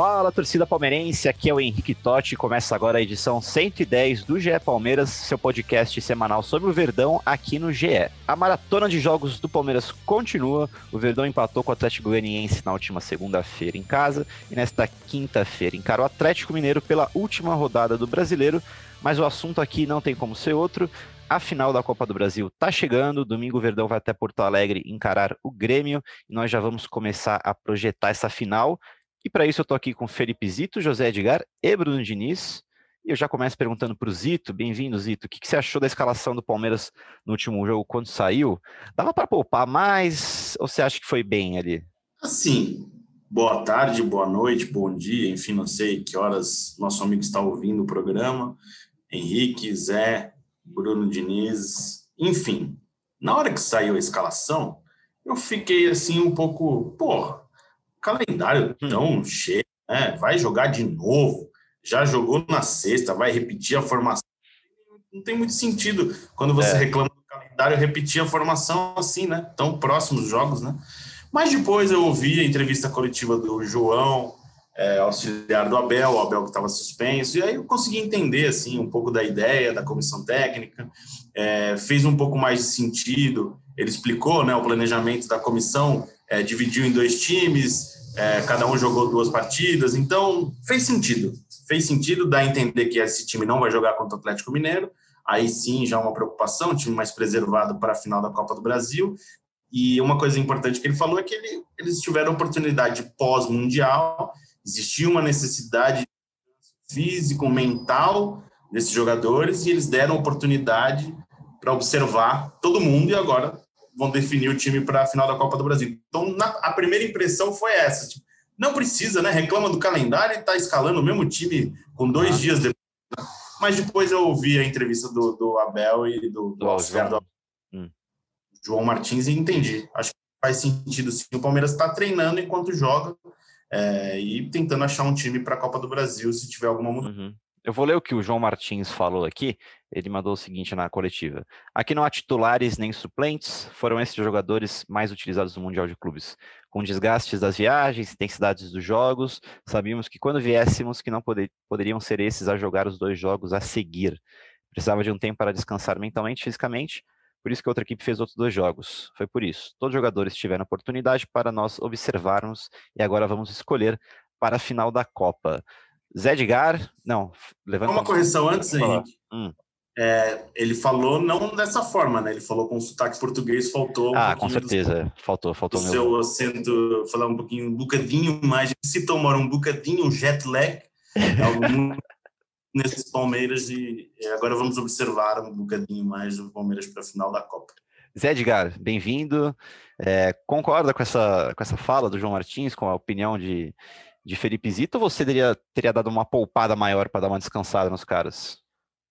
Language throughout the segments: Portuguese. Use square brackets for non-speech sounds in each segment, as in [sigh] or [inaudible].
Fala, torcida palmeirense, aqui é o Henrique Totti, começa agora a edição 110 do GE Palmeiras, seu podcast semanal sobre o Verdão aqui no GE. A maratona de jogos do Palmeiras continua, o Verdão empatou com o Atlético Goianiense na última segunda-feira em casa e nesta quinta-feira encarou o Atlético Mineiro pela última rodada do Brasileiro, mas o assunto aqui não tem como ser outro, a final da Copa do Brasil tá chegando. Domingo o Verdão vai até Porto Alegre encarar o Grêmio e nós já vamos começar a projetar essa final. E para isso eu tô aqui com Felipe Zito, José Edgar e Bruno Diniz. E eu já começo perguntando para o Zito, bem-vindo Zito, o que, que, você achou da escalação do Palmeiras no último jogo quando saiu? Dava para poupar mais ou você acha que foi bem ali? Assim, boa tarde, boa noite, bom dia, enfim, não sei que horas nosso amigo está ouvindo o programa. Henrique, Zé, Bruno Diniz, enfim. Na hora que saiu a escalação, eu fiquei assim um pouco, pô, calendário tão cheio, né? Vai jogar de novo. Já jogou na sexta, vai repetir a formação. Não tem muito sentido quando você é. reclama do calendário repetir a formação assim, né? Tão próximos jogos, né? Mas depois eu ouvi a entrevista coletiva do João, é, auxiliar do Abel, o Abel que estava suspenso, e aí eu consegui entender assim um pouco da ideia da comissão técnica, é, fez um pouco mais de sentido. Ele explicou, né, o planejamento da comissão é, dividiu em dois times, é, cada um jogou duas partidas, então fez sentido. Fez sentido, dá a entender que esse time não vai jogar contra o Atlético Mineiro, aí sim já uma preocupação, time mais preservado para a final da Copa do Brasil. E uma coisa importante que ele falou é que ele, eles tiveram oportunidade pós-mundial, existia uma necessidade físico, mental desses jogadores, e eles deram oportunidade para observar todo mundo, e agora vão definir o time para a final da Copa do Brasil. Então, na, a primeira impressão foi essa. Tipo, não precisa, né? Reclama do calendário e está escalando o mesmo time com dois ah. dias depois. Mas depois eu ouvi a entrevista do, do Abel e do, do, João. do hum. João Martins e entendi. Acho que faz sentido sim. O Palmeiras está treinando enquanto joga é, e tentando achar um time para a Copa do Brasil se tiver alguma mudança. Uhum. Eu vou ler o que o João Martins falou aqui. Ele mandou o seguinte na coletiva: Aqui não há titulares nem suplentes, foram esses jogadores mais utilizados no Mundial de Clubes. Com desgastes das viagens, intensidades dos jogos, sabíamos que quando viéssemos que não poder, poderiam ser esses a jogar os dois jogos a seguir. Precisava de um tempo para descansar mentalmente e fisicamente, por isso que a outra equipe fez outros dois jogos. Foi por isso. Todos os jogadores tiveram oportunidade para nós observarmos e agora vamos escolher para a final da Copa. Zé Edgar, não, levanta uma correção antes, Henrique. Hum. É, ele falou não dessa forma, né? Ele falou com sotaque português, faltou. Um ah, com certeza, do, faltou, faltou. O seu acento, falar um pouquinho, um bocadinho mais. Se tomar um bocadinho, um jet lag, [laughs] nesses Palmeiras e agora vamos observar um bocadinho mais o Palmeiras para a final da Copa. Zé Edgar, bem-vindo. É, concorda com essa, com essa fala do João Martins, com a opinião de, de Felipe Zito, ou você teria, teria dado uma poupada maior para dar uma descansada nos caras?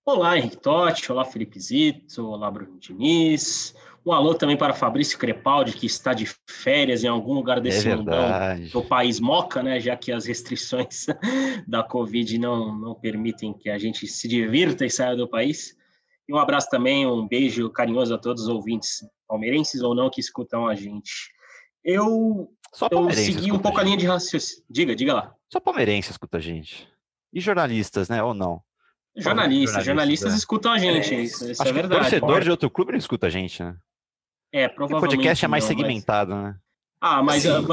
Olá, Henrique Totti, olá, Felipe Zito, olá, Bruno Diniz. Um alô também para Fabrício Crepaldi, que está de férias em algum lugar desse é mundão do país moca, né? Já que as restrições [laughs] da Covid não, não permitem que a gente se divirta e saia do país. E um abraço também, um beijo carinhoso a todos os ouvintes palmeirenses ou não que escutam a gente. Eu só eu segui um pouco a, a linha de raciocínio. Diga, diga lá. Só palmeirense escuta a gente. E jornalistas, né? Ou não? Jornalistas, jornalistas, é. escutam a gente, é, isso, isso é verdade. torcedor de outro clube não escuta a gente, né? É, provavelmente. O podcast é mais não, segmentado, mas... né? Ah, mas, assim,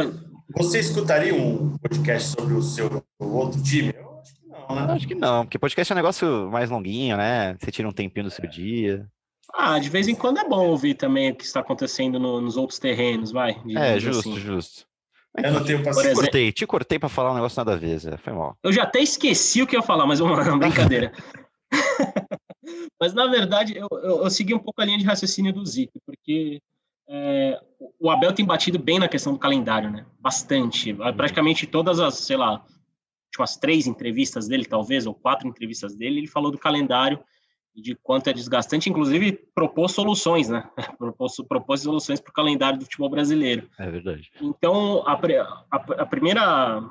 Você escutaria um podcast sobre o seu outro time? Eu acho que não, né? Eu acho que não, porque podcast é um negócio mais longuinho, né? Você tira um tempinho do seu é. dia. Ah, de vez em quando é bom ouvir também o que está acontecendo no, nos outros terrenos, vai. É, justo, assim. justo. Eu não tenho paciência. Te cortei, te cortei para falar um negócio nada a ver, Zé. Foi mal. Eu já até esqueci o que eu ia falar, mas vamos lá, [laughs] brincadeira. [laughs] Mas, na verdade, eu, eu, eu, segui um pouco a linha de raciocínio do Zico, porque é, o Abel tem batido bem na questão do calendário, né? Bastante. Uhum. Praticamente todas as, sei lá, umas três entrevistas dele, talvez, ou quatro entrevistas dele, ele falou do calendário de quanto é desgastante, inclusive propôs soluções, né? [laughs] propôs, propôs soluções para o calendário do futebol brasileiro. É verdade. Então, a, a, a primeira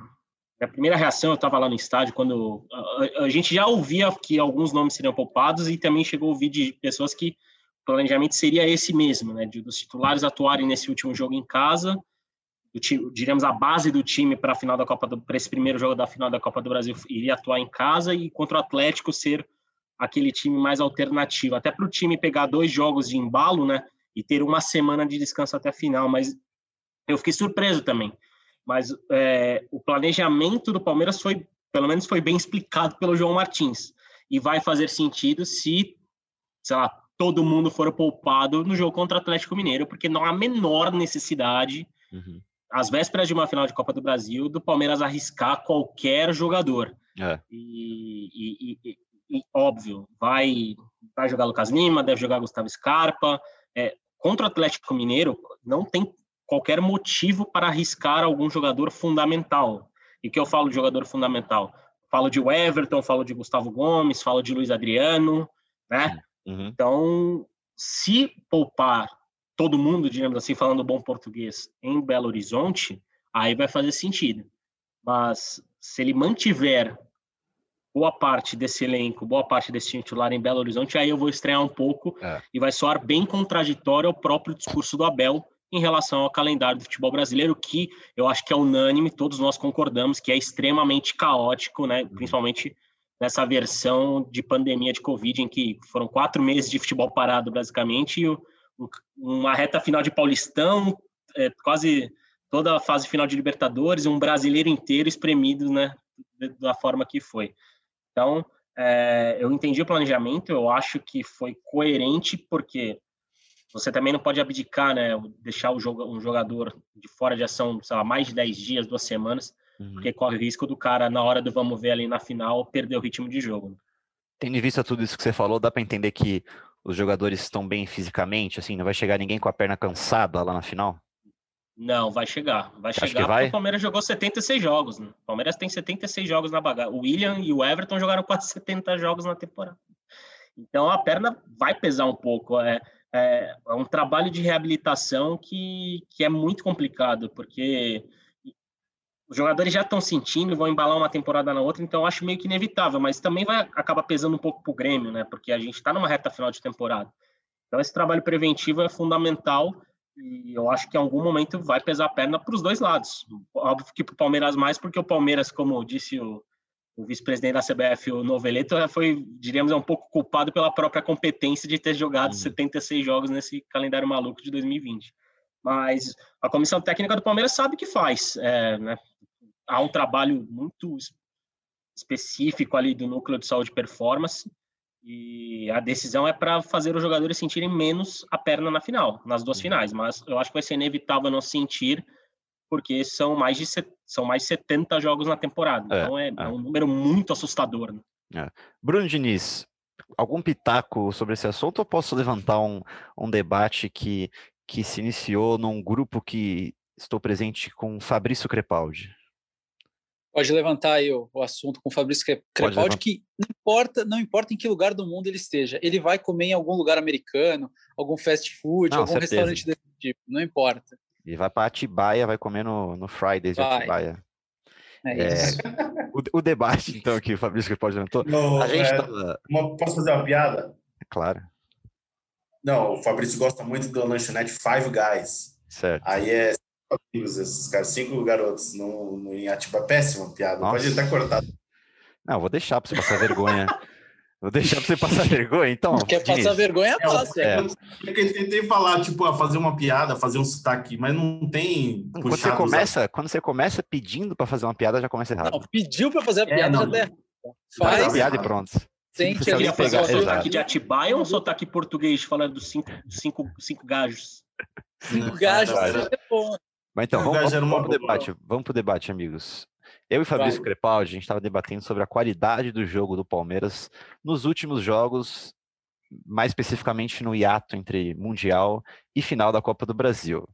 a primeira reação, eu estava lá no estádio, quando a, a, gente já ouvia que alguns nomes seriam poupados e também chegou a ouvir de pessoas que o planejamento seria esse mesmo, né, de, dos titulares atuarem nesse último jogo em casa, do, diremos a base do time para a final da Copa do para esse primeiro jogo da final da Copa do Brasil iria atuar em casa e contra o Atlético ser aquele time mais alternativo, até para o time pegar dois jogos de embalo, né, e ter uma semana de descanso até a final, mas eu fiquei surpreso também mas é, o planejamento do Palmeiras foi, pelo menos foi bem explicado pelo João Martins, e vai fazer sentido se, sei lá, todo mundo for poupado no jogo contra o Atlético Mineiro, porque não há a menor necessidade, uhum. às vésperas de uma final de Copa do Brasil, do Palmeiras arriscar qualquer jogador. É. E, e, e, óbvio, vai, vai jogar Lucas Lima, deve jogar Gustavo Scarpa. É, contra o Atlético Mineiro, não tem qualquer motivo para arriscar algum jogador fundamental. E que eu falo de jogador fundamental? Falo de Everton, falo de Gustavo Gomes, falo de Luiz Adriano, né? Uhum. Então, se poupar todo mundo, digamos assim, falando bom português, em Belo Horizonte, aí vai fazer sentido. Mas se ele mantiver boa parte desse elenco, boa parte desse titular em Belo Horizonte, aí eu vou estranhar um pouco é. e vai soar bem contraditório ao próprio discurso do Abel, em relação ao calendário do futebol brasileiro, que eu acho que é unânime, todos nós concordamos que é extremamente caótico, né? principalmente nessa versão de pandemia de Covid, em que foram quatro meses de futebol parado, basicamente, e uma reta final de Paulistão, é, quase toda a fase final de Libertadores, um brasileiro inteiro espremido né, da forma que foi. Então, é, eu entendi o planejamento, eu acho que foi coerente, porque você também não pode abdicar, né? Deixar o jogo, um jogador de fora de ação, sei lá, mais de 10 dias, duas semanas, uhum. porque corre o risco do cara, na hora do vamos ver ali na final, perder o ritmo de jogo. Tendo em vista tudo isso que você falou, dá para entender que os jogadores estão bem fisicamente, assim, não vai chegar ninguém com a perna cansada lá na final? Não, vai chegar. Vai Você chegar vai? o Palmeiras jogou 76 jogos. Né? O Palmeiras tem 76 jogos na bagagem. O William e o Everton jogaram quase 70 jogos na temporada. Então a perna vai pesar um pouco. É, é, é um trabalho de reabilitação que, que é muito complicado, porque os jogadores já estão sentindo, vão embalar uma temporada na outra, então eu acho meio que inevitável, mas também vai acabar pesando um pouco para o Grêmio, né? Porque a gente está numa reta final de temporada. Então esse trabalho preventivo é fundamental e eu acho que em algum momento vai pesar a perna para os dois lados. Óbvio que para o Palmeiras mais, porque o Palmeiras, como disse o, o vice-presidente da CBF, o Noveleto, foi, diríamos, é um pouco culpado pela própria competência de ter jogado uhum. 76 jogos nesse calendário maluco de 2020. Mas a comissão técnica do Palmeiras sabe o que faz. É, né? Há um trabalho muito específico ali do núcleo de saúde e performance, e a decisão é para fazer os jogadores sentirem menos a perna na final, nas duas uhum. finais. Mas eu acho que vai ser inevitável não sentir porque são mais de, são mais de 70 jogos na temporada. É, então é, é. é, um número muito assustador. Né? É. Bruno Diniz, algum pitaco sobre esse assunto ou posso levantar um, um debate que, que se iniciou num grupo que estou presente com Fabrício Crepaldi? Pode levantar aí o, o assunto com Fabrício Crepaldi, que não importa, não importa em que lugar do mundo ele esteja, ele vai comer em algum lugar americano, algum fast food, não, algum certeza. restaurante desse tipo, não importa. E vai para Atibaia, vai comer no, no Fridays vai. de Atibaia. É, é o, o, debate, [laughs] então, que o Fabrício pode levantou. No, a gente é, tava... uma, posso fazer uma piada? Claro. Não, o Fabrício gosta muito do lanchonete Five Guys. Certo. Aí é amigos esses caras, cinco garotos no, no, em Atibaia. Péssima piada, Nossa. pode até cortar. Não, vou deixar para você passar vergonha. Vou deixar pra você passar vergonha, então. Quer Diniz. passar vergonha, passa. É, é. Eu tentei falar, tipo, fazer uma piada, fazer um sotaque, mas não tem. Quando você começa, quando você começa pedindo para fazer uma piada, já começa errado. Não, pediu para fazer a é, piada, é, já der. Faz. Faz a piada e pronto. Tem que ali fazer um sotaque de Atibaia ou um sotaque português falando dos cinco, cinco, cinco gajos? Cinco gajos, é bom. Mas então, vamos, vamos, vamos pro debate. Vamos pro debate, amigos. Eu e Fabrício Crepaldi, a gente estava debatendo sobre a qualidade do jogo do Palmeiras nos últimos jogos mais especificamente no hiato entre Mundial e final da Copa do Brasil.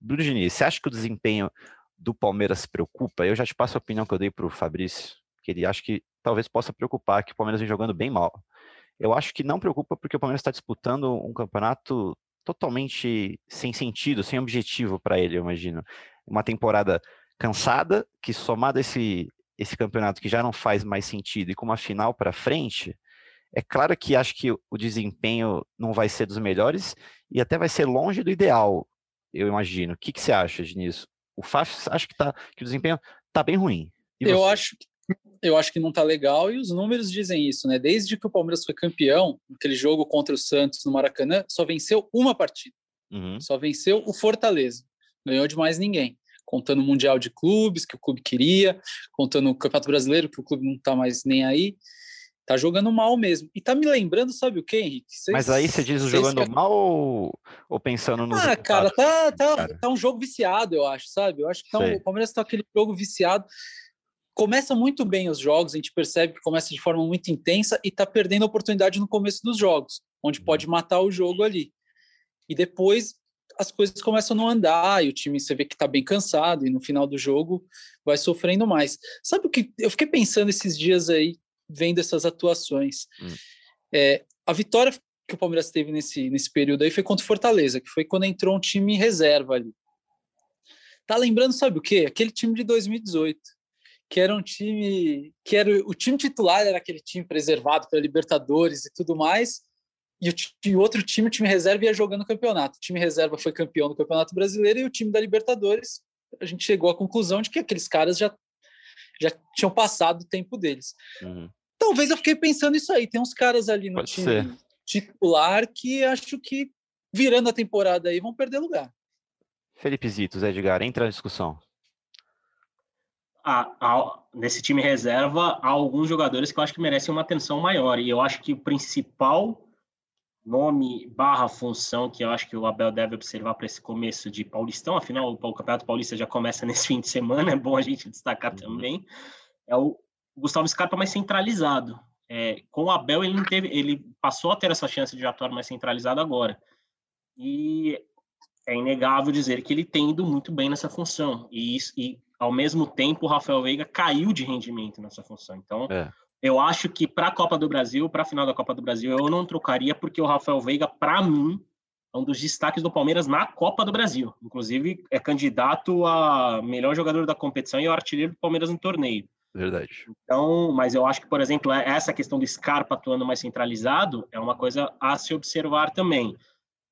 Bruno Diniz, você acha que o desempenho do Palmeiras preocupa? Eu já te passo a opinião que eu dei para o Fabrício, que ele acha que talvez possa preocupar, que o Palmeiras vem jogando bem mal. Eu acho que não preocupa porque o Palmeiras está disputando um campeonato totalmente sem sentido, sem objetivo para ele, eu imagino. Uma temporada cansada, que somado a esse, esse campeonato que já não faz mais sentido e com uma final para frente, é claro que acho que o desempenho não vai ser dos melhores e até vai ser longe do ideal, eu imagino. O que, que você acha nisso? O Faf acho que, tá, que o desempenho está bem ruim. eu acho que eu acho que não está legal e os números dizem isso, né? Desde que o Palmeiras foi campeão, aquele jogo contra o Santos no Maracanã, só venceu uma partida. Uhum. Só venceu o Fortaleza. Ganhou de mais ninguém. Contando o Mundial de Clubes, que o clube queria, contando o Campeonato Brasileiro, que o clube não está mais nem aí. Tá jogando mal mesmo. E tá me lembrando, sabe o que, Henrique? Cês, Mas aí você diz o jogando mal ou, ou pensando no. Ah, cara tá, tá, cara. tá um jogo viciado, eu acho, sabe? Eu acho que tá um, o Palmeiras tá aquele jogo viciado começa muito bem os jogos, a gente percebe que começa de forma muito intensa e está perdendo a oportunidade no começo dos jogos, onde pode uhum. matar o jogo ali. E depois as coisas começam a não andar e o time você vê que está bem cansado e no final do jogo vai sofrendo mais. Sabe o que eu fiquei pensando esses dias aí, vendo essas atuações? Hum. É, a vitória que o Palmeiras teve nesse, nesse período aí foi contra o Fortaleza, que foi quando entrou um time reserva ali. Tá lembrando, sabe o quê? Aquele time de 2018 que era um time que era o time titular era aquele time preservado para Libertadores e tudo mais, e o, e outro time, o time reserva, ia jogando o campeonato. O time reserva foi campeão do Campeonato Brasileiro e o time da Libertadores, a gente chegou à conclusão de que aqueles caras já, já tinham passado o tempo deles. Uhum. Talvez eu fiquei pensando isso aí. Tem uns caras ali no Pode time ser. titular que acho que virando a temporada aí vão perder lugar. Felipe Zitos, Edgar, entra na discussão a, a, nesse time reserva há alguns jogadores que eu acho que merecem uma atenção maior. E eu acho que o principal nome barra função que eu acho que o Abel deve observar para esse começo de Paulistão, afinal o Campeonato Paulista já começa [laughs] nesse fim de semana, é bom a gente destacar uhum. também, é o Gustavo Scarpa mais centralizado. É, com o Abel ele não teve, ele passou a ter essa chance de atuar mais centralizado agora. E é inegável dizer que ele tem ido muito bem nessa função. E, isso, e ao mesmo tempo, o Rafael Veiga caiu de rendimento nessa função. Então, é. eu acho que para a Copa do Brasil, para a final da Copa do Brasil, eu não trocaria, porque o Rafael Veiga, para mim, é um dos destaques do Palmeiras na Copa do Brasil. Inclusive, é candidato a melhor jogador da competição e é o artilheiro do Palmeiras no torneio. Verdade. Então, mas eu acho que, por exemplo, é, essa questão do Scarpa atuando mais centralizado é uma coisa a se observar também.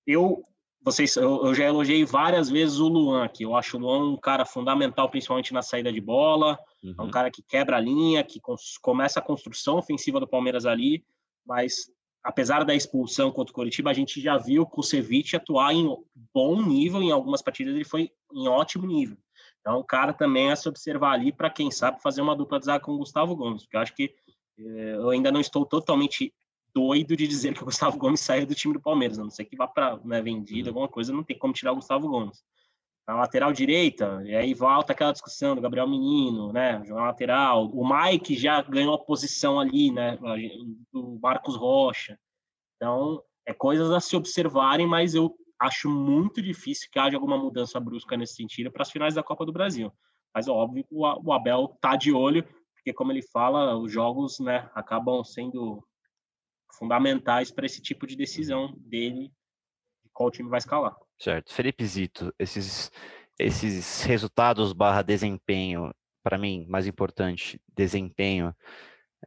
Eu vocês, eu, eu, já elogiei várias vezes o Luan aqui. Eu acho o Luan um cara fundamental, principalmente na saída de bola. Uhum. É um uhum. cara que quebra a linha, que começa a construção ofensiva do Palmeiras ali. Mas, apesar da expulsão contra o Coritiba, a gente já viu o Kusevich atuar em bom nível. Em algumas partidas ele foi em ótimo nível. Então, o cara também é se observar ali para quem sabe fazer uma dupla de zaga com o Gustavo Gomes. Porque eu acho que eh, eu ainda não estou totalmente doido de dizer que o Gustavo Gomes saiu do time do Palmeiras, a não ser que vá para né, vendido, uhum. alguma coisa, não tem como tirar o Gustavo Gomes. Na lateral direita, e aí volta aquela discussão do Gabriel Menino, né, jogar lateral. O Mike já ganhou a posição ali, né, do Marcos Rocha. Então, é coisas a se observarem, mas eu acho muito difícil que haja alguma mudança brusca nesse sentido para as finais da Copa do Brasil. Mas, óbvio, o Abel tá de olho, porque, como ele fala, os jogos né, acabam sendo fundamentais para esse tipo de decisão dele de qual time vai escalar. Certo. Felipe Zito, esses, esses resultados barra desempenho, para mim, mais importante, desempenho,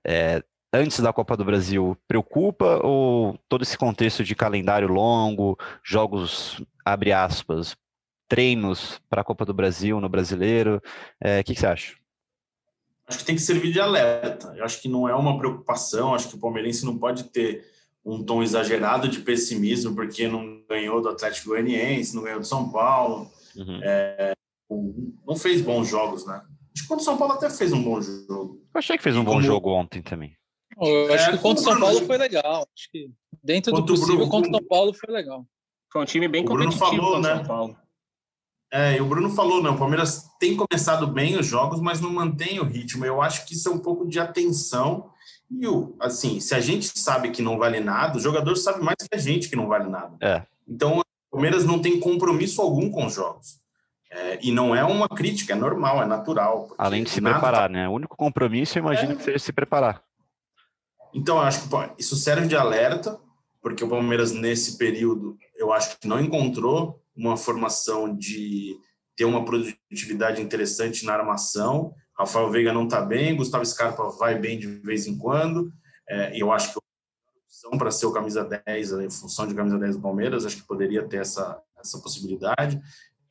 é, antes da Copa do Brasil, preocupa ou todo esse contexto de calendário longo, jogos, abre aspas, treinos para a Copa do Brasil no brasileiro, o é, que, que você acha? Acho que tem que servir de alerta. Eu acho que não é uma preocupação, acho que o palmeirense não pode ter um tom exagerado de pessimismo porque não ganhou do Atlético Goianiense, não ganhou do São Paulo, uhum. é, não fez bons jogos, né? Acho que contra o São Paulo até fez um bom jogo. Eu achei que fez um bom como... jogo ontem também. Eu acho é, que contra o São Paulo foi legal. Acho que dentro do possível, contra o São Paulo foi legal. Foi um time bem competitivo Bruno falou, né? São Paulo. É, e o Bruno falou, né? O Palmeiras tem começado bem os jogos, mas não mantém o ritmo. Eu acho que isso é um pouco de atenção E, assim, se a gente sabe que não vale nada, o jogador sabe mais que a gente que não vale nada. É. Então, o Palmeiras não tem compromisso algum com os jogos. É, e não é uma crítica, é normal, é natural. Além de se preparar, tá... né? O único compromisso, eu imagino é. que seja se preparar. Então, eu acho que isso serve de alerta, porque o Palmeiras, nesse período, eu acho que não encontrou uma formação de ter uma produtividade interessante na armação. Rafael Veiga não está bem, Gustavo Scarpa vai bem de vez em quando. É, eu acho que opção para ser o camisa 10, a função de camisa 10 do Palmeiras, acho que poderia ter essa, essa possibilidade.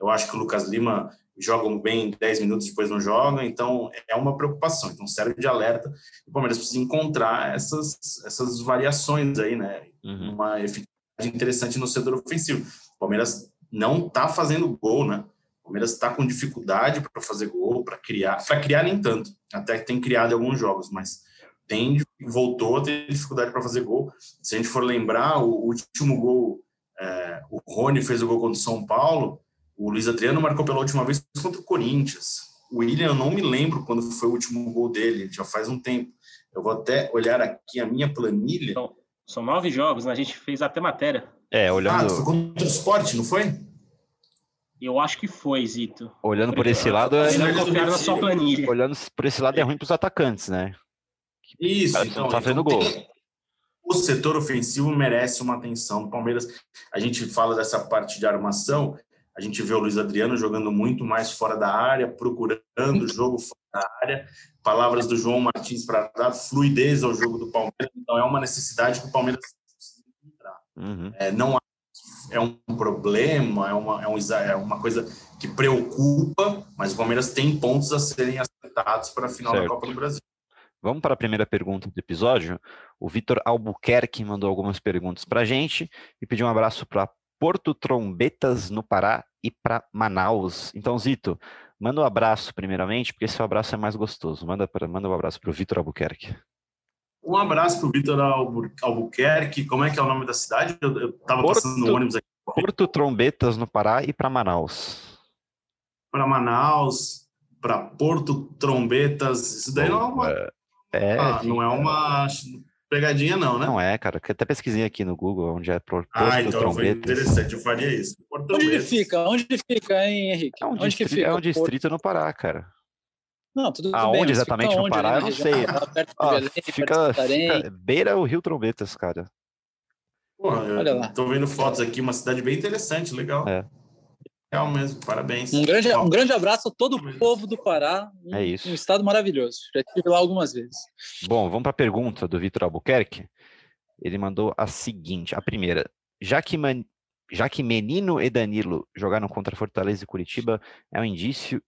Eu acho que o Lucas Lima joga bem 10 minutos, depois não joga, então é uma preocupação. Então serve de alerta. O Palmeiras precisa encontrar essas, essas variações aí, né? Uhum. Uma eficácia interessante no setor ofensivo. O Palmeiras não está fazendo gol, né? O Palmeiras está com dificuldade para fazer gol, para criar. Para criar, nem tanto. Até que tem criado alguns jogos, mas tem voltou a ter dificuldade para fazer gol. Se a gente for lembrar, o último gol, é, o Rony fez o gol contra o São Paulo, o Luiz Adriano marcou pela última vez contra o Corinthians. O William, eu não me lembro quando foi o último gol dele, já faz um tempo. Eu vou até olhar aqui a minha planilha. São, são nove jogos, né? A gente fez até matéria. É, olhando. Ah, foi contra o esporte, não foi? Eu acho que foi, Zito. Olhando por esse lado, é... na sua planilha. Olhando por esse lado é ruim para os atacantes, né? Isso, então, não tá fazendo então, gol. Tem... O setor ofensivo merece uma atenção do Palmeiras. A gente fala dessa parte de armação, a gente vê o Luiz Adriano jogando muito mais fora da área, procurando o jogo fora da área. Palavras do João Martins para dar fluidez ao jogo do Palmeiras. Então, é uma necessidade que o Palmeiras. Uhum. É, não é um problema, é uma, é, um, é uma coisa que preocupa, mas o Palmeiras tem pontos a serem acertados para a final certo. da Copa do Brasil. Vamos para a primeira pergunta do episódio. O Vitor Albuquerque mandou algumas perguntas para a gente e pediu um abraço para Porto Trombetas, no Pará, e para Manaus. Então, Zito, manda um abraço primeiramente, porque esse abraço é mais gostoso. Manda, pra, manda um abraço para o Vitor Albuquerque. Um abraço para o Vitor Albuquerque. Como é que é o nome da cidade? Eu estava passando no ônibus aqui. Porto Trombetas, no Pará, e para Manaus. Para Manaus, para Porto Trombetas. Isso daí não é uma. É, ah, não é uma pegadinha, não, né? Não é, cara. Até pesquisei aqui no Google onde é Porto Ah, então Trombetas. foi interessante. Eu faria isso. Porto onde fica? Onde fica, hein, Henrique? É um, onde distrito, fica, é um distrito no Pará, cara. Não, tudo Aonde bem. exatamente no Pará, eu não sei. Ah, Belém, fica, fica beira o Rio Trombetas, cara. Porra, Olha lá. Tô vendo fotos aqui, uma cidade bem interessante, legal. É. Legal mesmo, parabéns. Um grande, um grande abraço a todo o povo do Pará. Um, é isso. Um estado maravilhoso. Já estive lá algumas vezes. Bom, vamos para a pergunta do Vitor Albuquerque. Ele mandou a seguinte: a primeira. Já que, man, já que Menino e Danilo jogaram contra Fortaleza e Curitiba, é um indício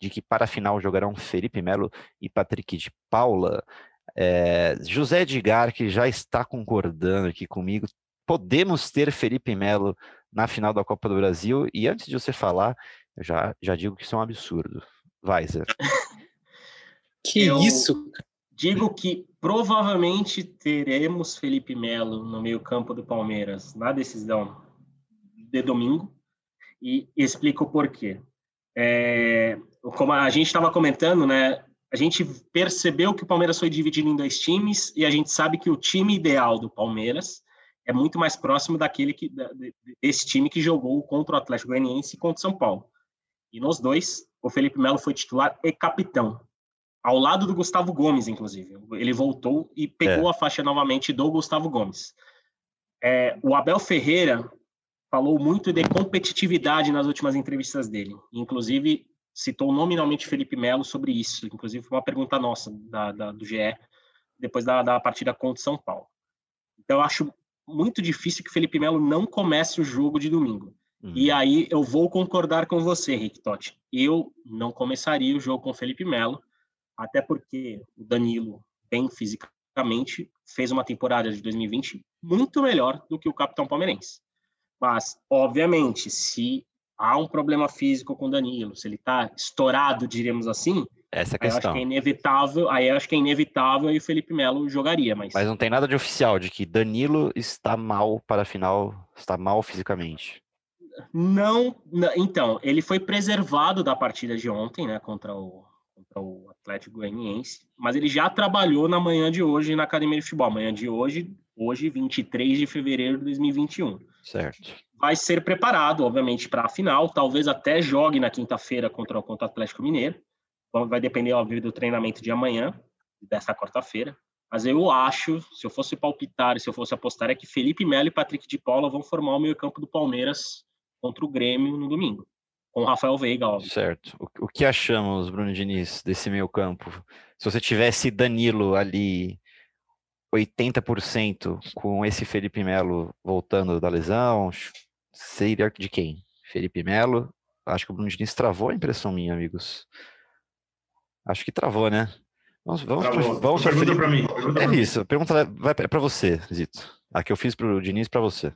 de que para a final jogarão Felipe Melo e Patrick de Paula. É, José Edgar, que já está concordando aqui comigo, podemos ter Felipe Melo na final da Copa do Brasil. E antes de você falar, eu já, já digo que isso é um absurdo. Vai, Zé. [laughs] que eu isso? Digo que provavelmente teremos Felipe Melo no meio-campo do Palmeiras na decisão de domingo. E explico o porquê. É, como a gente estava comentando, né? A gente percebeu que o Palmeiras foi dividido em dois times e a gente sabe que o time ideal do Palmeiras é muito mais próximo daquele que desse time que jogou contra o Atlético Goianiense e contra o São Paulo. E nos dois, o Felipe Melo foi titular e capitão, ao lado do Gustavo Gomes, inclusive. Ele voltou e pegou é. a faixa novamente do Gustavo Gomes. É, o Abel Ferreira falou muito de competitividade nas últimas entrevistas dele. Inclusive, citou nominalmente Felipe Melo sobre isso. Inclusive, foi uma pergunta nossa da, da do GE, depois da, da partida contra São Paulo. Então, eu acho muito difícil que Felipe Melo não comece o jogo de domingo. Uhum. E aí eu vou concordar com você, Rick Totti. Eu não começaria o jogo com Felipe Melo, até porque o Danilo, bem fisicamente, fez uma temporada de 2020 muito melhor do que o capitão palmeirense. Mas, obviamente, se há um problema físico com o Danilo, se ele está estourado, diríamos assim, essa é a questão. acho que é inevitável, aí acho que é inevitável e o Felipe Melo jogaria, mas. Mas não tem nada de oficial de que Danilo está mal para a final, está mal fisicamente. Não, não, então, ele foi preservado da partida de ontem, né, contra o, contra o Atlético Goianiense, mas ele já trabalhou na manhã de hoje na Academia de Futebol. Manhã de hoje, hoje, 23 de fevereiro de 2021. Certo. Vai ser preparado, obviamente, para a final, talvez até jogue na quinta-feira contra, contra o Atlético Mineiro. Vai depender, óbvio, do treinamento de amanhã, dessa quarta-feira. Mas eu acho, se eu fosse palpitar, se eu fosse apostar, é que Felipe Melo e Patrick de Paula vão formar o meio-campo do Palmeiras contra o Grêmio no domingo. Com o Rafael Veiga, óbvio. Certo. O, o que achamos, Bruno Diniz, desse meio-campo? Se você tivesse Danilo ali 80% com esse Felipe Melo voltando da lesão, seria de quem? Felipe Melo? Acho que o Bruno Diniz travou a impressão minha, amigos. Acho que travou, né? Vamos, vamos, Travou. vamos pergunta para mim. Pergunta é isso. A pergunta vai é para você, Zito. A que eu fiz para o Diniz para você.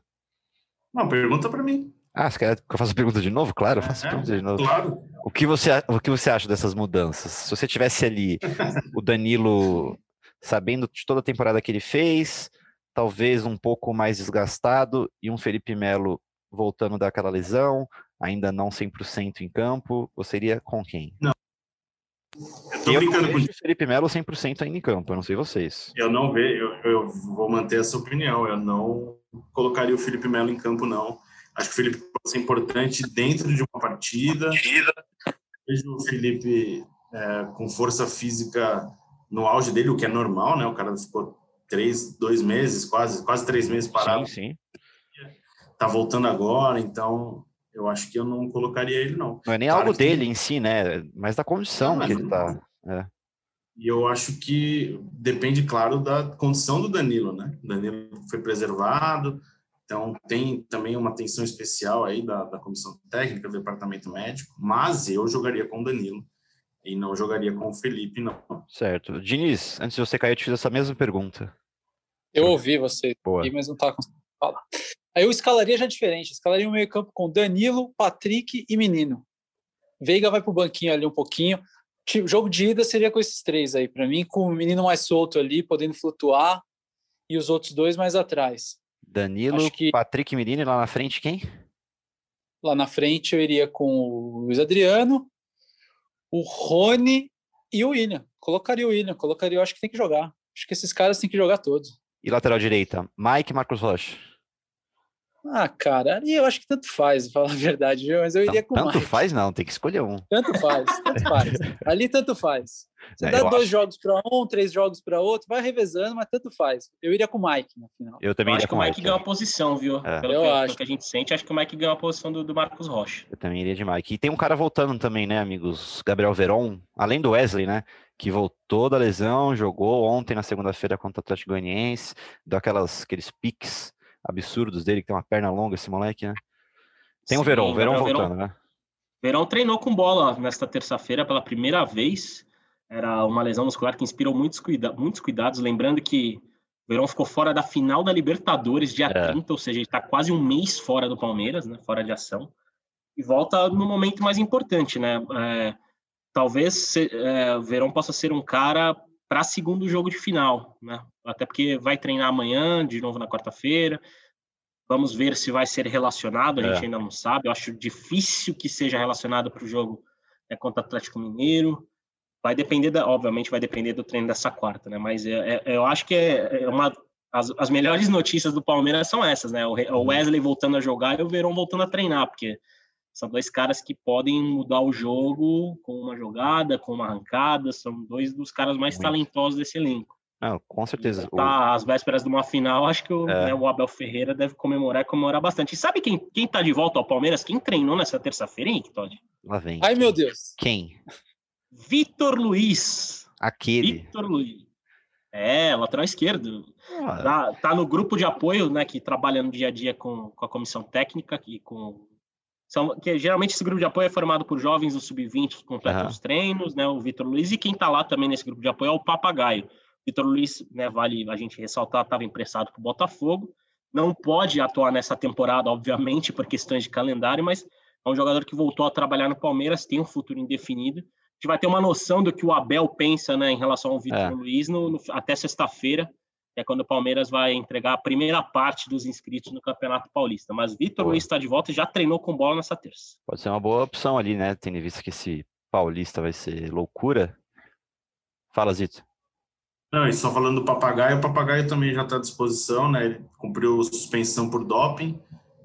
Não, pergunta para mim. Ah, você quer que eu faça a pergunta de novo? Claro, eu faço a É, pergunta de novo. Claro. O que, você, o que você acha dessas mudanças? Se você tivesse ali [laughs] o Danilo sabendo de toda a temporada que ele fez, talvez um pouco mais desgastado, e um Felipe Melo voltando daquela lesão, ainda não 100% em campo, você iria com quem? Não. Eu tô eu brincando não com vejo o Felipe Melo 100% ainda em campo, eu não sei vocês. Eu não vejo, eu, eu vou manter essa opinião. Eu não colocaria o Felipe Melo em campo, não. Acho que o Felipe pode ser importante dentro de uma partida. Vejo o Felipe é, com força física no auge dele, o que é normal, né? O cara ficou três, dois meses, quase, quase três meses parado. Sim, sim. Tá voltando agora, então eu acho que eu não colocaria ele, não. Não é nem Claro algo dele em si, né? Mas da condição Não, que ele tá. É. E eu acho que depende, claro, da condição do Danilo, né? O Danilo foi preservado, então tem também uma atenção especial aí da, da comissão técnica, do departamento médico, mas eu jogaria com o Danilo e não jogaria com o Felipe, não. Certo. Diniz, antes de você cair, eu te fiz essa mesma pergunta. Eu ouvi você, Boa. mas não estava conseguindo falar. Aí eu escalaria já diferente. Escalaria um meio campo com Danilo, Patrick e Menino. Veiga vai pro banquinho ali um pouquinho. Jogo de ida seria com esses três aí, para mim, com o menino mais solto ali, podendo flutuar, e os outros dois mais atrás. Danilo, que- Patrick Menino e lá na frente quem? Lá na frente eu iria com o Luiz Adriano, o Rony e o William. Colocaria o William, colocaria, eu acho que tem que jogar. Acho que esses caras têm que jogar todos. E lateral direita, Mike Marcos Rocha. Ah, cara, ali eu acho que tanto faz, falar a verdade, viu? mas eu iria com o tanto Mike. faz, não, tem que escolher um. Tanto faz, tanto faz. Ali tanto faz. Você É, dá dois acho. jogos para um, três jogos para outro, vai revezando, mas tanto faz. Eu iria com o Mike na final. Eu também Eu iria acho que com o o Mike Mike. ganhou a posição, viu? É. Pelo, Eu que, acho. pelo que a gente sente, acho que o Mike ganhou a posição do, do Marcos Rocha. Eu também iria de Mike. E tem um cara voltando também, né, amigos? Gabriel Veron, além do Wesley, né? Que voltou da lesão, jogou ontem na segunda-feira contra o Atlético Goianiense, deu aquelas, aqueles piques absurdos dele, que tem uma perna longa esse moleque, né? Tem o Verón, Verón Gabriel voltando, né? Verão treinou com bola nesta terça-feira pela primeira vez. Era uma lesão muscular que inspirou muitos, cuida muitos cuidados. Lembrando que o Verão ficou fora da final da Libertadores dia É. 30, ou seja, ele está quase um mês fora do Palmeiras, né? Fora de ação. E volta no momento mais importante, né? É, talvez é, o Verão possa ser um cara para segundo jogo de final, né? Até porque vai treinar amanhã, de novo na quarta-feira. Vamos ver se vai ser relacionado, a gente É. ainda não sabe. Eu acho difícil que seja relacionado para o jogo né, contra o Atlético Mineiro. Vai depender, da, obviamente, vai depender do treino dessa quarta, né? Mas é, é- eu acho que é, é uma. As, as melhores notícias do Palmeiras são essas, né? O, o Wesley voltando a jogar e o Verón voltando a treinar, porque são dois caras que podem mudar o jogo com uma jogada, com uma arrancada. São dois dos caras mais Muito. talentosos desse elenco. Não, com certeza. O- Tá às vésperas de uma final, acho que o, É. né, o Abel Ferreira deve comemorar e comemorar bastante. E sabe quem, quem tá de volta ao Palmeiras? Quem treinou nessa terça-feira, hein, Todd? Lá vem. Ai, meu Deus. Quem? Vitor Luiz. Aquele. Vitor Luiz. É, lateral esquerdo. Ah, Tá, tá no grupo de apoio, né, que trabalha no dia a dia com, com a comissão técnica e com são que geralmente esse grupo de apoio é formado por jovens do sub-20 que completam Aham. os treinos, né, o Vitor Luiz e quem tá lá também nesse grupo de apoio é o Papagaio. Vitor Luiz, né, vale a gente ressaltar, estava emprestado para o Botafogo, não pode atuar nessa temporada, obviamente, por questões de calendário, mas é um jogador que voltou a trabalhar no Palmeiras, tem um futuro indefinido. A gente vai ter uma noção do que o Abel pensa, né, em relação ao Vitor É. Luiz no- no- até sexta-feira, que é quando o Palmeiras vai entregar a primeira parte dos inscritos no Campeonato Paulista. Mas Vitor. Luiz está de volta e já treinou com bola nessa terça. Pode ser uma boa opção ali, né? Tendo em vista que esse paulista vai ser loucura. Fala, Zito. Não, e só falando do Papagaio, o Papagaio também já está à disposição, né? Ele cumpriu suspensão por doping,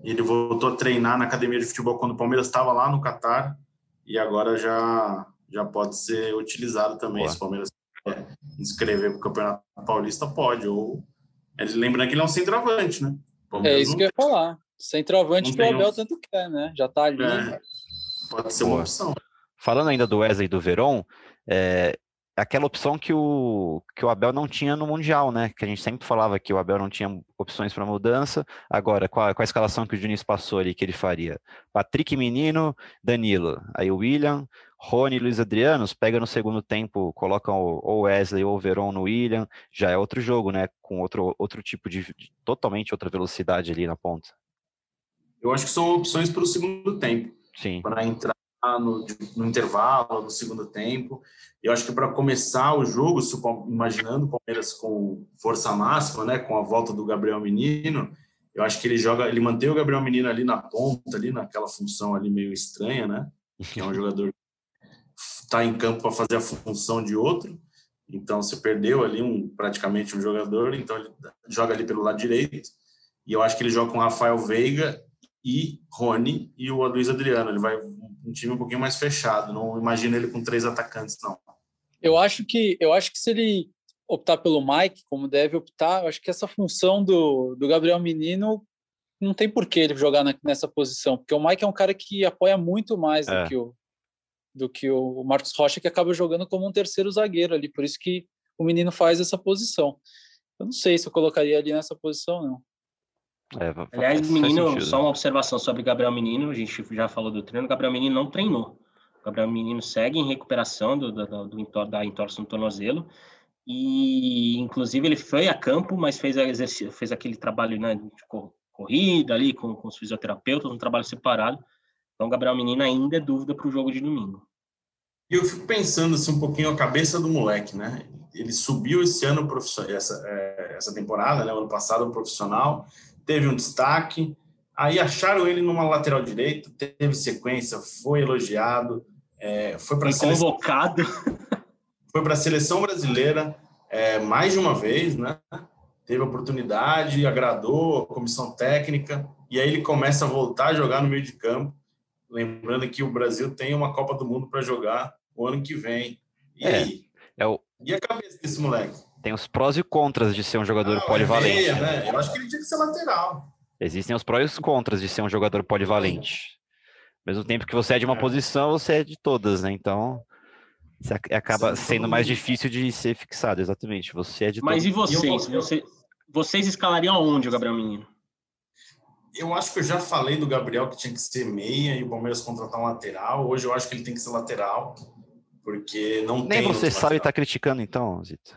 ele voltou a treinar na academia de futebol quando o Palmeiras estava lá no Catar e agora já, já pode ser utilizado também. Boa. Se o Palmeiras quer inscrever para o Campeonato Paulista, pode. Ou lembrando que ele é um centroavante, né? É isso que eu ia falar. Centroavante que o Abel um... tanto quer, né? Já está ali. É, pode ser uma opção. Falando ainda do Wesley e do Verón, é, aquela opção que o, que o Abel não tinha no Mundial, né? Que a gente sempre falava que o Abel não tinha opções para mudança. Agora, com a, com a, escalação que o Diniz passou ali, que ele faria? Patrick Menino, Danilo, aí o William, Rony e Luiz Adriano, pega no segundo tempo, colocam o Wesley ou o Veron no William, já é outro jogo, né? Com outro, outro tipo de, de totalmente outra velocidade ali na ponta. Eu acho que são opções para o segundo tempo. Sim. Para entrar no, no, intervalo, no segundo tempo. Eu acho que para começar o jogo, imaginando o Palmeiras com força máxima, né, com a volta do Gabriel Menino, eu acho que ele joga, ele mantém o Gabriel Menino ali na ponta, ali naquela função ali meio estranha, né? Que é um [laughs] jogador está em campo para fazer a função de outro. Então você perdeu ali um praticamente um jogador, então ele joga ali pelo lado direito. E eu acho que ele joga com Rafael Veiga e Rony e o Luiz Adriano. Ele vai um time um pouquinho mais fechado. Não imagino ele com três atacantes, não. Eu acho que eu acho que se ele optar pelo Mike, como deve optar, eu acho que essa função do, do Gabriel Menino não tem por que ele jogar na, nessa posição, porque o Mike é um cara que apoia muito mais é. do que o do que o Marcos Rocha, que acaba jogando como um terceiro zagueiro ali, por isso que o menino faz essa posição. Eu não sei se eu colocaria ali nessa posição, não. É, Aliás, menino, sentido, só uma observação sobre Gabriel Menino, a gente já falou do treino, Gabriel Menino não treinou. O Gabriel Menino segue em recuperação do, do, do, da entorse no tornozelo, e inclusive ele foi a campo, mas fez, exercício, fez aquele trabalho né, de corrida ali com, com os fisioterapeutas, um trabalho separado. Então, Gabriel Menino ainda é dúvida para o jogo de domingo. E eu fico pensando assim, um pouquinho a cabeça do moleque, né? Ele subiu esse ano, essa, é, essa temporada, né? ano passado, profissional, teve um destaque, aí acharam ele numa lateral direita, teve sequência, foi elogiado, é, foi para convocado, [laughs] foi para a seleção brasileira é, mais de uma vez, né? Teve oportunidade, agradou a comissão técnica e aí ele começa a voltar a jogar no meio de campo. Lembrando que o Brasil tem uma Copa do Mundo para jogar o ano que vem. E é, aí? É o... E a cabeça desse moleque? tem os prós e contras de ser um jogador ah, polivalente. Meia, né? Eu acho que ele tinha que ser lateral. Existem os prós e os contras de ser um jogador polivalente. Ao mesmo tempo que você é de uma é. posição, você é de todas, né? Então, você acaba Sim, sendo mais difícil de ser fixado, exatamente. Você é de Mas todas. e vocês? Você, vocês escalariam aonde o Gabriel Menino? Eu acho que eu já falei do Gabriel que tinha que ser meia e o Palmeiras contratar um lateral. Hoje eu acho que ele tem que ser lateral, porque não Nem tem. Nem você sabe e tá criticando, então, Zito.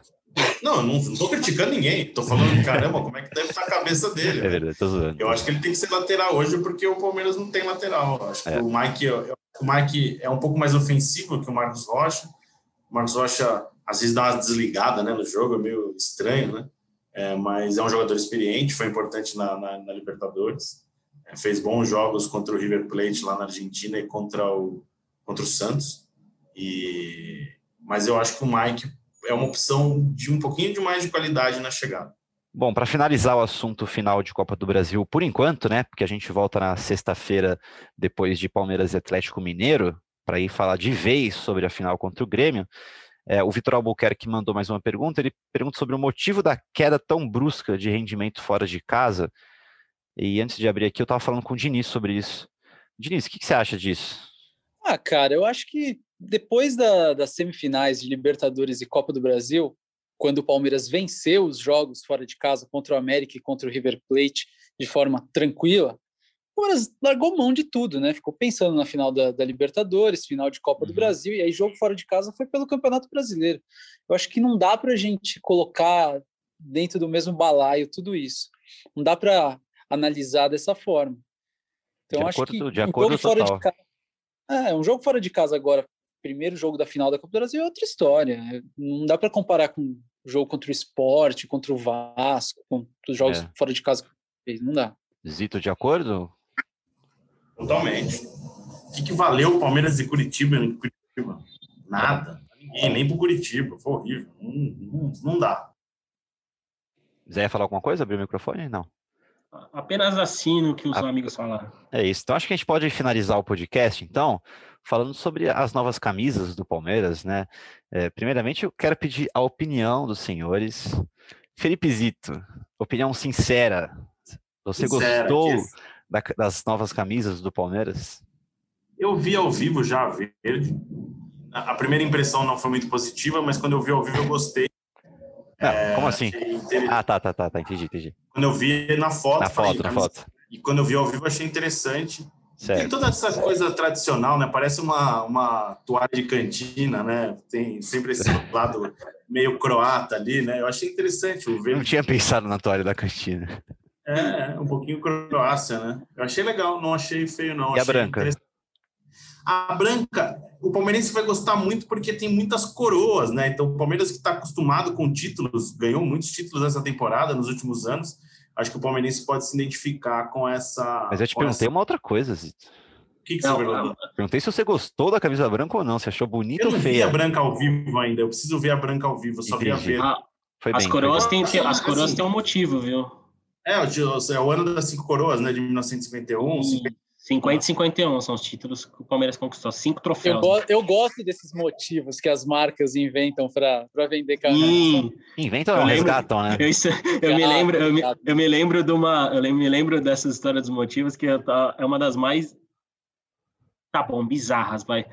Não, eu não, tô criticando ninguém. Tô falando, [laughs] caramba, como é que deve estar a cabeça dele. É verdade, tô zoando. Eu acho que ele tem que ser lateral hoje porque o Palmeiras não tem lateral. Eu acho é. que o Mike, o Mike é um pouco mais ofensivo que o Marcos Rocha. O Marcos Rocha às vezes dá uma desligada né, no jogo, é meio estranho, né? É, mas é um jogador experiente, foi importante na, na, na Libertadores. É, fez bons jogos contra o River Plate lá na Argentina e contra o, contra o Santos. E, mas eu acho que o Mike é uma opção de um pouquinho de mais de qualidade na chegada. Bom, para finalizar o assunto final de Copa do Brasil, por enquanto, né? Porque a gente volta na sexta-feira, depois de Palmeiras e Atlético Mineiro, para ir falar de vez sobre a final contra o Grêmio. É, o Vitor Albuquerque mandou mais uma pergunta. Ele pergunta sobre o motivo da queda tão brusca de rendimento fora de casa. E antes de abrir aqui, eu estava falando com o Diniz sobre isso. Diniz, o que, que você acha disso? Ah, cara, eu acho que depois da, das semifinais de Libertadores e Copa do Brasil, quando o Palmeiras venceu os jogos fora de casa contra o América e contra o River Plate de forma tranquila, o Palmeiras largou mão de tudo, né? Ficou pensando na final da, da Libertadores, final de Copa uhum. do Brasil, e aí jogo fora de casa foi pelo Campeonato Brasileiro. Eu acho que não dá para a gente colocar dentro do mesmo balaio tudo isso. Não dá para analisar dessa forma. Então, de acho acordo, que um jogo fora de casa. É, um jogo fora de casa agora primeiro jogo da final da Copa do Brasil é outra história. Não dá para comparar com o jogo contra o Esporte, contra o Vasco, com os jogos é. fora de casa que fez. Não dá. Zito, de acordo? Totalmente. O que, que valeu o Palmeiras e Curitiba em Curitiba? Nada. E nem pro Curitiba, foi horrível. Não, não, não dá. Zé ia falar alguma coisa? Abrir o microfone? Não. Apenas assino o que os A... amigos falaram. É isso. Então acho que a gente pode finalizar o podcast, então, falando sobre as novas camisas do Palmeiras, né? É, primeiramente, eu quero pedir a opinião dos senhores. Felipe Zito, opinião sincera. Você sincera, gostou da, das novas camisas do Palmeiras? Eu vi ao vivo já a verde. A primeira impressão não foi muito positiva, mas quando eu vi ao vivo eu gostei. Ah, é, como assim? Ah, tá, tá, tá, tá, entendi, entendi. Quando eu vi na foto. Na foto, na foto. E quando eu vi ao vivo achei interessante. Certo. Tem toda essa coisa tradicional, né? Parece uma, uma toalha de cantina, né? Tem sempre esse [laughs] lado meio croata ali, né? Eu achei interessante o ver. Não tinha pensado na toalha da cantina. É, um pouquinho Croácia, né? Eu achei legal, não achei feio, não. E a branca? A branca, o palmeirense vai gostar muito porque tem muitas coroas, né? Então, o Palmeiras que está acostumado com títulos, ganhou muitos títulos nessa temporada, nos últimos anos acho que o palmeirense pode se identificar com essa. Mas eu te perguntei essa... uma outra coisa, Zito. O que, que não, você perguntou? Perguntei se você gostou da camisa branca ou não, se achou bonita ou feia. Eu não vi a branca ao vivo ainda, eu preciso ver a branca ao vivo, só vi a verde. Ah, as bem, coroas, têm, as coroas assim, têm um motivo, viu? É, é o ano das cinco coroas, né, de 1951. 50... 50 e 51 são os títulos que o Palmeiras conquistou, cinco troféus. Eu, go eu gosto desses motivos que as marcas inventam para vender camisa. Inventam ou resgatam, né? Eu, isso, eu me lembro, eu me, eu me, lembro de uma, eu me lembro dessa história dos motivos que é uma das mais, tá bom, bizarras, vai.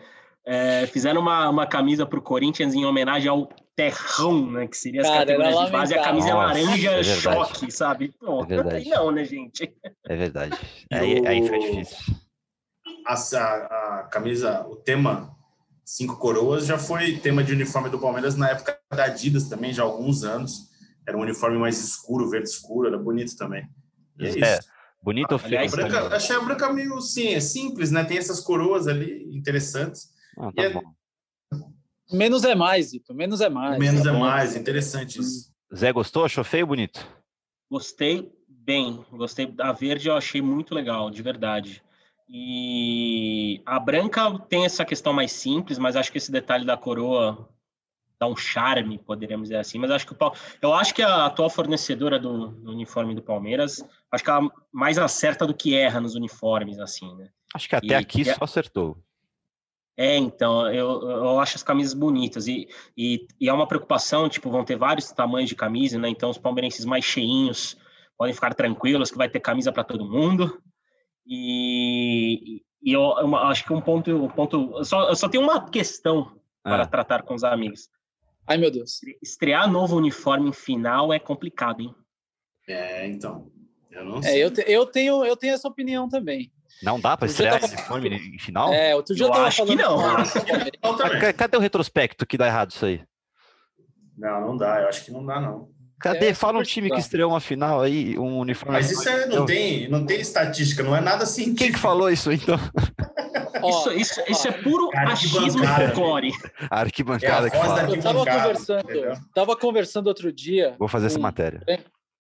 É, fizeram uma, uma camisa para o Corinthians em homenagem ao terrão, né? Que seria as Cara, categorias de base, a camisa Nossa, laranja é choque, sabe? Pô, é verdade. não, né, gente? É verdade. [laughs] Aí, o... aí foi difícil. A, a, a, camisa, o tema Cinco Coroas já foi tema de uniforme do Palmeiras na época da Adidas também, já há alguns anos. Era um uniforme mais escuro, verde escuro, era bonito também. E é, é isso. Bonito ou feio? Achei a branca meio, sim, é simples, né? Tem essas coroas ali interessantes. Ah, tá é, bom. Menos é mais, Ito. Menos é mais. Menos é, é mais, interessante isso. Zé, gostou? Achou feio ou bonito? Gostei bem. Gostei da verde, eu achei muito legal, de verdade. E a branca tem essa questão mais simples, mas acho que esse detalhe da coroa dá um charme, poderíamos dizer assim. Mas acho que o eu acho que a atual fornecedora do, do, uniforme do Palmeiras, acho que ela mais acerta do que erra nos uniformes, assim, né? Acho que até e, aqui e só acertou. É, então, eu, eu acho as camisas bonitas e, e, e, é uma preocupação, tipo, vão ter vários tamanhos de camisa, né? Então, os palmeirenses mais cheinhos podem ficar tranquilos que vai ter camisa para todo mundo. E, e eu, eu, acho que um ponto, um ponto eu só, eu só tenho uma questão para ah. tratar com os amigos. Ai, meu Deus. Estrear novo uniforme em final é complicado, hein? É, então. Eu não sei. É, eu, te, eu, tenho, eu tenho essa opinião também. Não dá para estrear tava... esse filme em final? É, outro dia eu, eu acho que não. [laughs] Cadê o retrospecto que dá errado isso aí? Não, não dá. Eu acho que não dá, não. Cadê? É, Fala um time que estreou uma final aí, um uniforme. Mas isso é, não, tem, não tem estatística, não é nada assim. Quem que falou isso então? isso, isso, isso é puro achismo folclore. Arquibancada é que fala. Eu tava conversando, tava conversando outro dia. Vou fazer essa matéria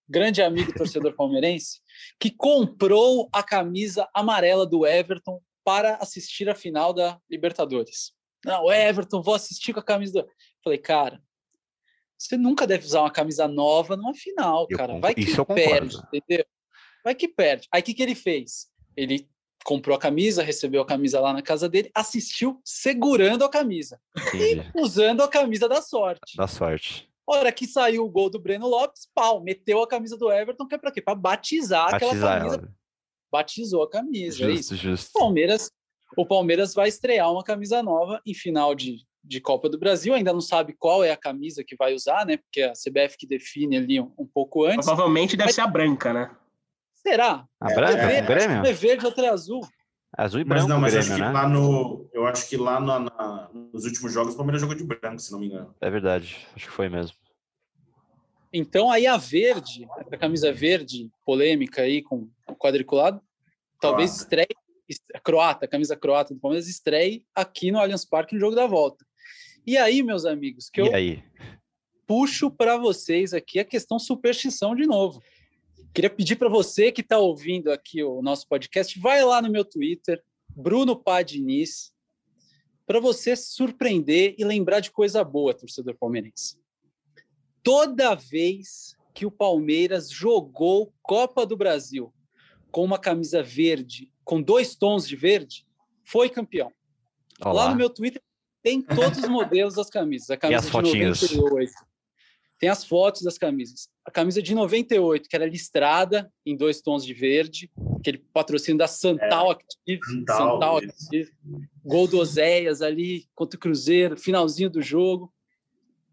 grande amigo torcedor palmeirense, que comprou a camisa amarela do Everton para assistir a final da Libertadores. Não, Everton, vou assistir com a camisa do. Falei, cara, você nunca deve usar uma camisa nova numa final, eu cara. Vai que perde, entendeu? Vai que perde. Aí o que, que ele fez? Ele comprou a camisa, recebeu a camisa lá na casa dele, assistiu segurando a camisa Entendi. e usando a camisa da sorte. Da sorte. Hora que saiu o gol do Breno Lopes, pau, meteu a camisa do Everton, que é para quê? Para batizar, batizar, aquela camisa. Ela. Batizou a camisa, é justo, é isso. Justo. O Palmeiras, o Palmeiras vai estrear uma camisa nova em final de, de Copa do Brasil, ainda não sabe qual é a camisa que vai usar, né? Porque a CBF que define ali um, um pouco antes. Provavelmente deve Mas... ser a branca, né? Será? A branca? É, é, Grêmio? é verde, outra é azul. Azul e branco. Mas não, mas Grêmio, acho que né? lá no. Eu acho que lá na, na, nos últimos jogos o Palmeiras jogou de branco, se não me engano. É verdade, acho que foi mesmo. Então, aí a verde, a camisa verde polêmica aí com o quadriculado, talvez croata. estreie, croata, a camisa croata do Palmeiras estreie aqui no Allianz Parque no jogo da volta. E aí, meus amigos, que e eu aí? puxo para vocês aqui a questão superstição de novo. Queria pedir para você que está ouvindo aqui o nosso podcast, vai lá no meu Twitter, Bruno Padiniz, para você surpreender e lembrar de coisa boa, torcedor palmeirense. Toda vez que o Palmeiras jogou Copa do Brasil com uma camisa verde, com dois tons de verde, foi campeão. Olá. Lá no meu Twitter tem todos os modelos das camisas. A camisa e as fotinhas? 98. Tem as fotos das camisas. A camisa de 98, que era listrada em dois tons de verde, aquele patrocínio da Santal é, Active, Santal, Santal Active, gol do Oséias ali contra o Cruzeiro, finalzinho do jogo.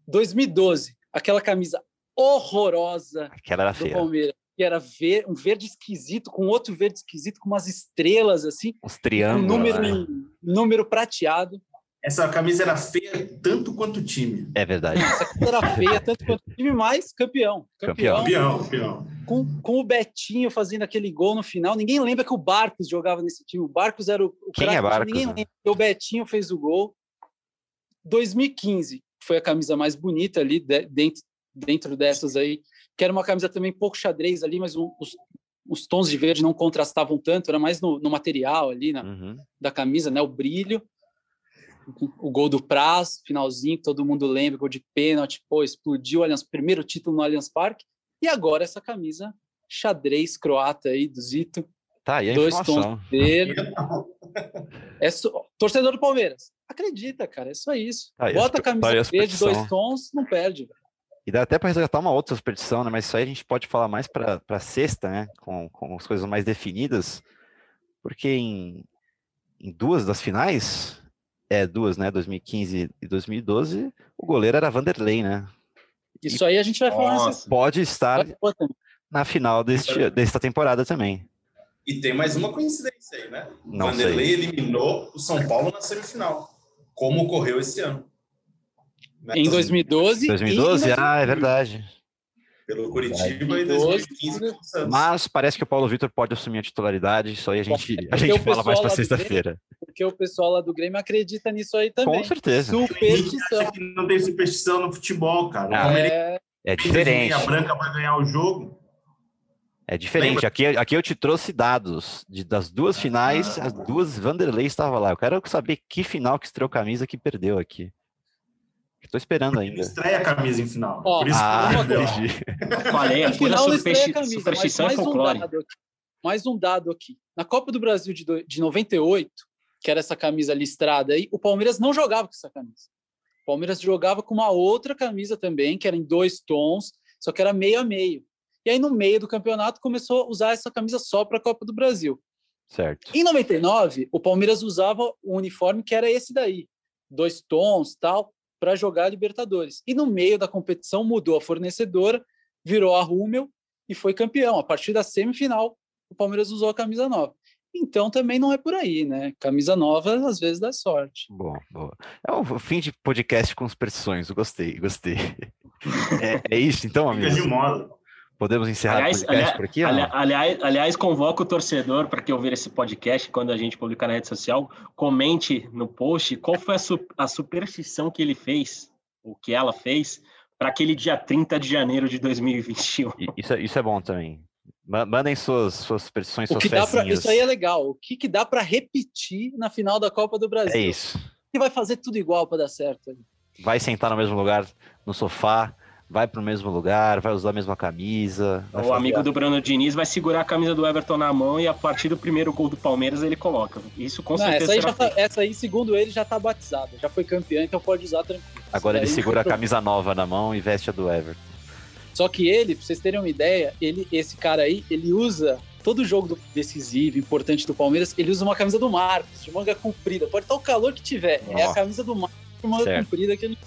2012, aquela camisa horrorosa aquela era do feia. Palmeiras, que era ver, um verde esquisito, com outro verde esquisito, com umas estrelas assim. Uns triângulos. Um número, né? número prateado. Essa camisa era feia tanto quanto o time. É verdade. Essa camisa era feia tanto quanto o time, mas campeão. Campeão. Campeão, campeão. Com, com o Betinho fazendo aquele gol no final. Ninguém lembra que o Barcos jogava nesse time. O Barcos era o, o Quem é Barcos? Ninguém lembra que o Betinho fez o gol. 2015 foi a camisa mais bonita ali de, dentro, dentro dessas aí. Que era uma camisa também pouco xadrez ali, mas um, os, os tons de verde não contrastavam tanto. Era mais no, no material ali na, uhum. da camisa, né? O brilho o gol do Praz, finalzinho, todo mundo lembra, gol de pênalti, pô, explodiu o Allianz, primeiro título no Allianz Parque, e agora essa camisa xadrez croata aí do Zito. Tá, aí dois tons dele. É so... Torcedor do Palmeiras, acredita, cara, é só isso. Tá, Bota a camisa tá verde, dois tons, não perde, velho. E dá até para resgatar uma outra superstição, né? Mas isso aí a gente pode falar mais para sexta, né? Com, com as coisas mais definidas, porque em, em duas das finais é, duas, né? 2015 e 2012, o goleiro era Vanderlei, né? Isso e aí a gente vai falar. Nessa... Pode estar na final deste, desta temporada também. E tem mais uma coincidência aí, né? Não Vanderlei sei. eliminou o São Paulo na semifinal, como ocorreu esse ano. Em 2012. 2012? Ah, é verdade pelo Curitiba e 2015 pelo Santos. Mas parece que o Paulo Vitor pode assumir a titularidade, isso aí a gente, a gente fala mais para sexta-feira. Porque o pessoal lá do Grêmio acredita nisso aí também. Com certeza. Superstição. Não tem superstição no futebol, cara. Ah, é... é diferente. A branca vai ganhar o jogo. É diferente. Aqui, aqui eu te trouxe dados de, das duas finais, ah. as duas Vanderlei estava lá. Eu quero saber que final que estreou camisa que perdeu aqui. Estou esperando ainda. Estreia a camisa em final. Por isso ah, que [laughs] Falei, a final não estreia a camisa, superstição mais, mais um dado aqui. Mais um dado aqui. Na Copa do Brasil de, de 98, que era essa camisa listrada aí, o Palmeiras não jogava com essa camisa. O Palmeiras jogava com uma outra camisa também, que era em dois tons, só que era meio a meio. E aí, no meio do campeonato, começou a usar essa camisa só para a Copa do Brasil. Certo. Em 99, o Palmeiras usava o uniforme que era esse daí, dois tons tal para jogar a Libertadores. E no meio da competição mudou a fornecedora, virou a Rummel e foi campeão. A partir da semifinal, o Palmeiras usou a camisa nova. Então também não é por aí, né? Camisa nova às vezes dá sorte. Boa, boa. É o fim de podcast com superstições. gostei, gostei. [laughs] É, é isso então, amigo. de modo. Podemos encerrar aliás, o podcast aliás, por aqui? Ali, aliás, aliás, convoco o torcedor para que ouvir esse podcast quando a gente publicar na rede social, comente no post qual foi a, su a superstição que ele fez, o que ela fez, para aquele dia 30 de janeiro de 2021. Isso, é, isso é bom também. Mandem suas, suas superstições, suas pra, Isso aí é legal. O que, que dá para repetir na final da Copa do Brasil? É isso. Que vai fazer tudo igual para dar certo. Vai sentar no mesmo lugar, no sofá, vai para o mesmo lugar, vai usar a mesma camisa. O amigo do Bruno Diniz vai segurar a camisa do Everton na mão e a partir do primeiro gol do Palmeiras ele coloca. Isso com Não, certeza. Essa aí, tá, essa aí, segundo ele, já tá batizada, já foi campeão, então pode usar tranquilo. Agora ele segura a camisa nova na mão e veste a do Everton. Só que ele, pra vocês terem uma ideia, ele, esse cara aí, ele usa todo jogo decisivo, importante do Palmeiras, ele usa uma camisa do Marcos, de manga comprida. Pode estar o calor que tiver, oh. é a camisa do Marcos de manga certo. comprida que ele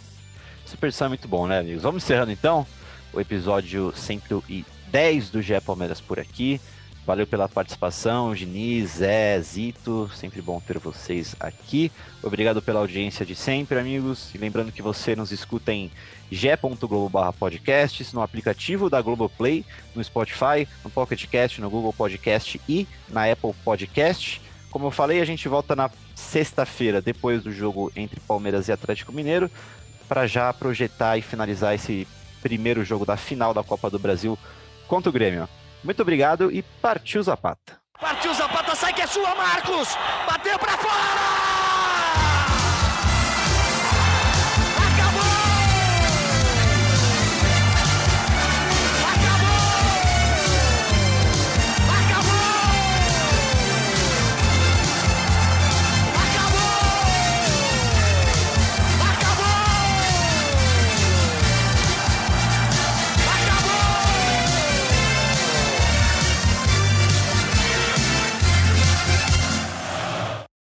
Superstição é muito bom, né, amigos? Vamos encerrando então o episódio 110 do GE Palmeiras por aqui. Valeu pela participação, Diniz, Zé, Zito, sempre bom ter vocês aqui. Obrigado pela audiência de sempre, amigos. E lembrando que você nos escuta em ge.globo.podcasts, no aplicativo da Globoplay, no Spotify, no Pocket Cast, no Google Podcast e na Apple Podcast. Como eu falei, a gente volta na sexta-feira, depois do jogo entre Palmeiras e Atlético Mineiro para já projetar e finalizar esse primeiro jogo da final da Copa do Brasil contra o Grêmio. Muito obrigado e partiu Zapata. Partiu Zapata, sai que é sua, Marcos! Bateu para fora!